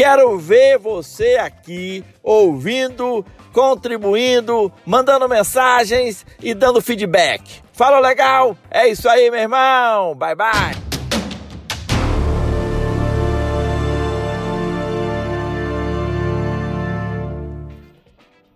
Quero ver você aqui ouvindo, contribuindo, mandando mensagens e dando feedback. Fala legal? É isso aí, meu irmão. Bye bye.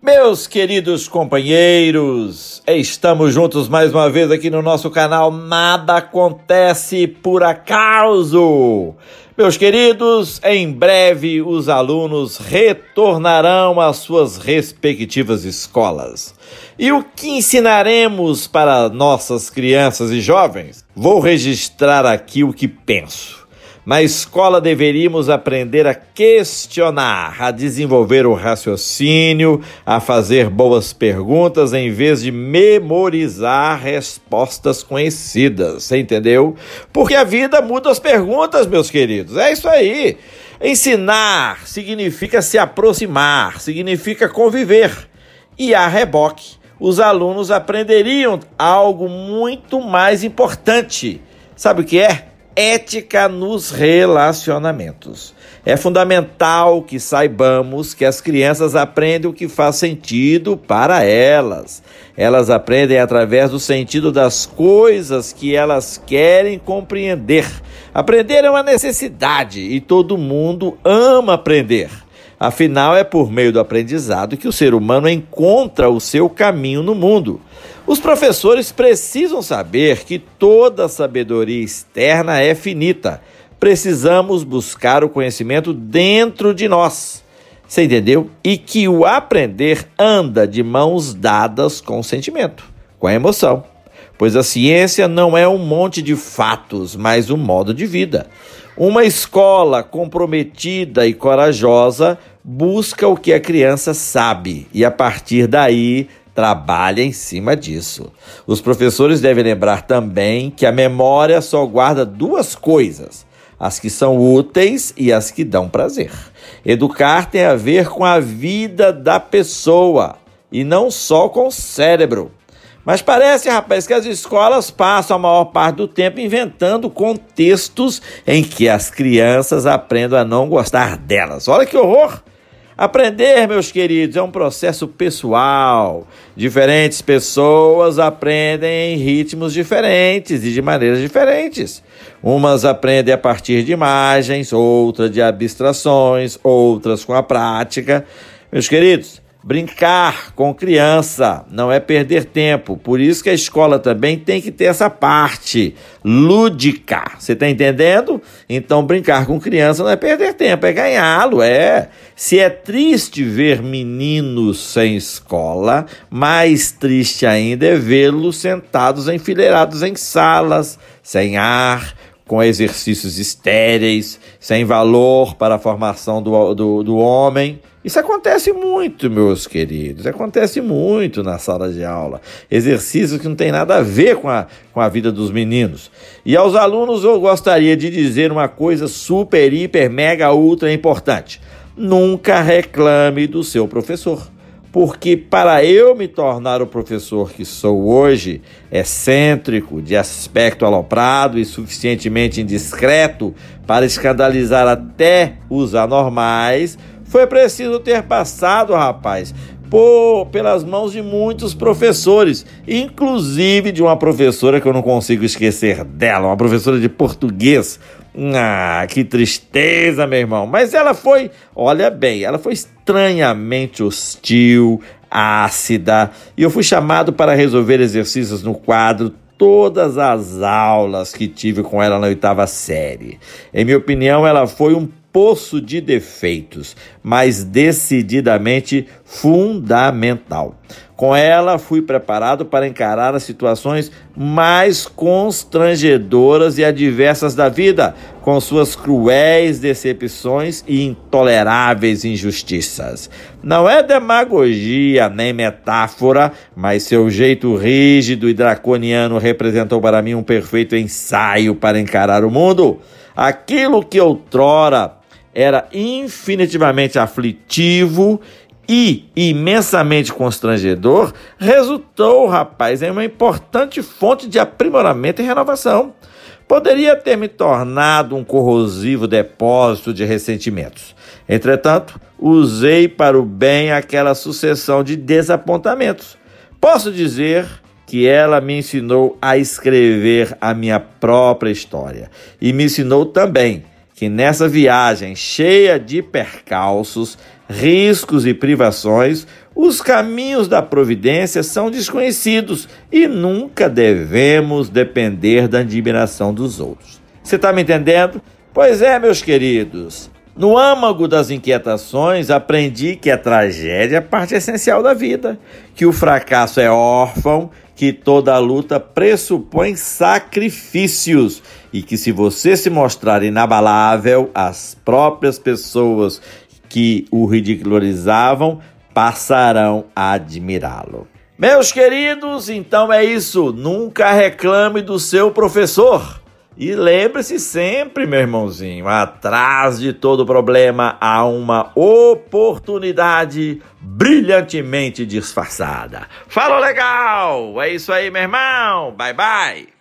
Meus queridos companheiros, estamos juntos mais uma vez aqui no nosso canal Nada Acontece por Acaso. Meus queridos, em breve os alunos retornarão às suas respectivas escolas. E o que ensinaremos para nossas crianças e jovens? Vou registrar aqui o que penso. Na escola deveríamos aprender a questionar, a desenvolver o raciocínio, a fazer boas perguntas em vez de memorizar respostas conhecidas. Entendeu? Porque a vida muda as perguntas, meus queridos. É isso aí. Ensinar significa se aproximar, significa conviver. E a reboque, os alunos aprenderiam algo muito mais importante. Sabe o que é? Ética nos relacionamentos. É fundamental que saibamos que as crianças aprendem o que faz sentido para elas. Elas aprendem através do sentido das coisas que elas querem compreender. Aprender é uma necessidade e todo mundo ama aprender. Afinal, é por meio do aprendizado que o ser humano encontra o seu caminho no mundo. Os professores precisam saber que toda sabedoria externa é finita. Precisamos buscar o conhecimento dentro de nós. Você entendeu? E que o aprender anda de mãos dadas com o sentimento, com a emoção. Pois a ciência não é um monte de fatos, mas um modo de vida. Uma escola comprometida e corajosa busca o que a criança sabe e, a partir daí, trabalha em cima disso. Os professores devem lembrar também que a memória só guarda duas coisas: as que são úteis e as que dão prazer. Educar tem a ver com a vida da pessoa e não só com o cérebro. Mas parece, rapaz, que as escolas passam a maior parte do tempo inventando contextos em que as crianças aprendam a não gostar delas. Olha que horror! Aprender, meus queridos, é um processo pessoal. Diferentes pessoas aprendem em ritmos diferentes e de maneiras diferentes. Umas aprendem a partir de imagens, outras de abstrações, outras com a prática. Meus queridos, Brincar com criança não é perder tempo. Por isso que a escola também tem que ter essa parte lúdica. Você está entendendo? Então, brincar com criança não é perder tempo, é ganhá-lo. É. Se é triste ver meninos sem escola, mais triste ainda é vê-los sentados enfileirados em salas, sem ar, com exercícios estéreis, sem valor para a formação do, do, do homem. Isso acontece muito, meus queridos, acontece muito na sala de aula. Exercícios que não tem nada a ver com a, com a vida dos meninos. E aos alunos eu gostaria de dizer uma coisa super, hiper, mega, ultra importante: nunca reclame do seu professor porque para eu me tornar o professor que sou hoje, excêntrico, de aspecto aloprado e suficientemente indiscreto para escandalizar até os anormais, foi preciso ter passado, rapaz, por, pelas mãos de muitos professores, inclusive de uma professora que eu não consigo esquecer dela, uma professora de português. Ah, que tristeza, meu irmão. Mas ela foi, olha bem, ela foi estranhamente hostil, ácida, e eu fui chamado para resolver exercícios no quadro todas as aulas que tive com ela na oitava série. Em minha opinião, ela foi um poço de defeitos, mas decididamente fundamental. Com ela, fui preparado para encarar as situações mais constrangedoras e adversas da vida, com suas cruéis decepções e intoleráveis injustiças. Não é demagogia nem metáfora, mas seu jeito rígido e draconiano representou para mim um perfeito ensaio para encarar o mundo. Aquilo que outrora era infinitivamente aflitivo e imensamente constrangedor, resultou, rapaz, em uma importante fonte de aprimoramento e renovação. Poderia ter me tornado um corrosivo depósito de ressentimentos. Entretanto, usei para o bem aquela sucessão de desapontamentos. Posso dizer que ela me ensinou a escrever a minha própria história e me ensinou também que nessa viagem cheia de percalços, riscos e privações, os caminhos da providência são desconhecidos e nunca devemos depender da admiração dos outros. Você está me entendendo? Pois é, meus queridos. No âmago das inquietações, aprendi que a tragédia é parte essencial da vida, que o fracasso é órfão, que toda luta pressupõe sacrifícios e que se você se mostrar inabalável, as próprias pessoas que o ridicularizavam passarão a admirá-lo. Meus queridos, então é isso. Nunca reclame do seu professor. E lembre-se sempre, meu irmãozinho, atrás de todo problema há uma oportunidade brilhantemente disfarçada. Falou legal! É isso aí, meu irmão. Bye bye.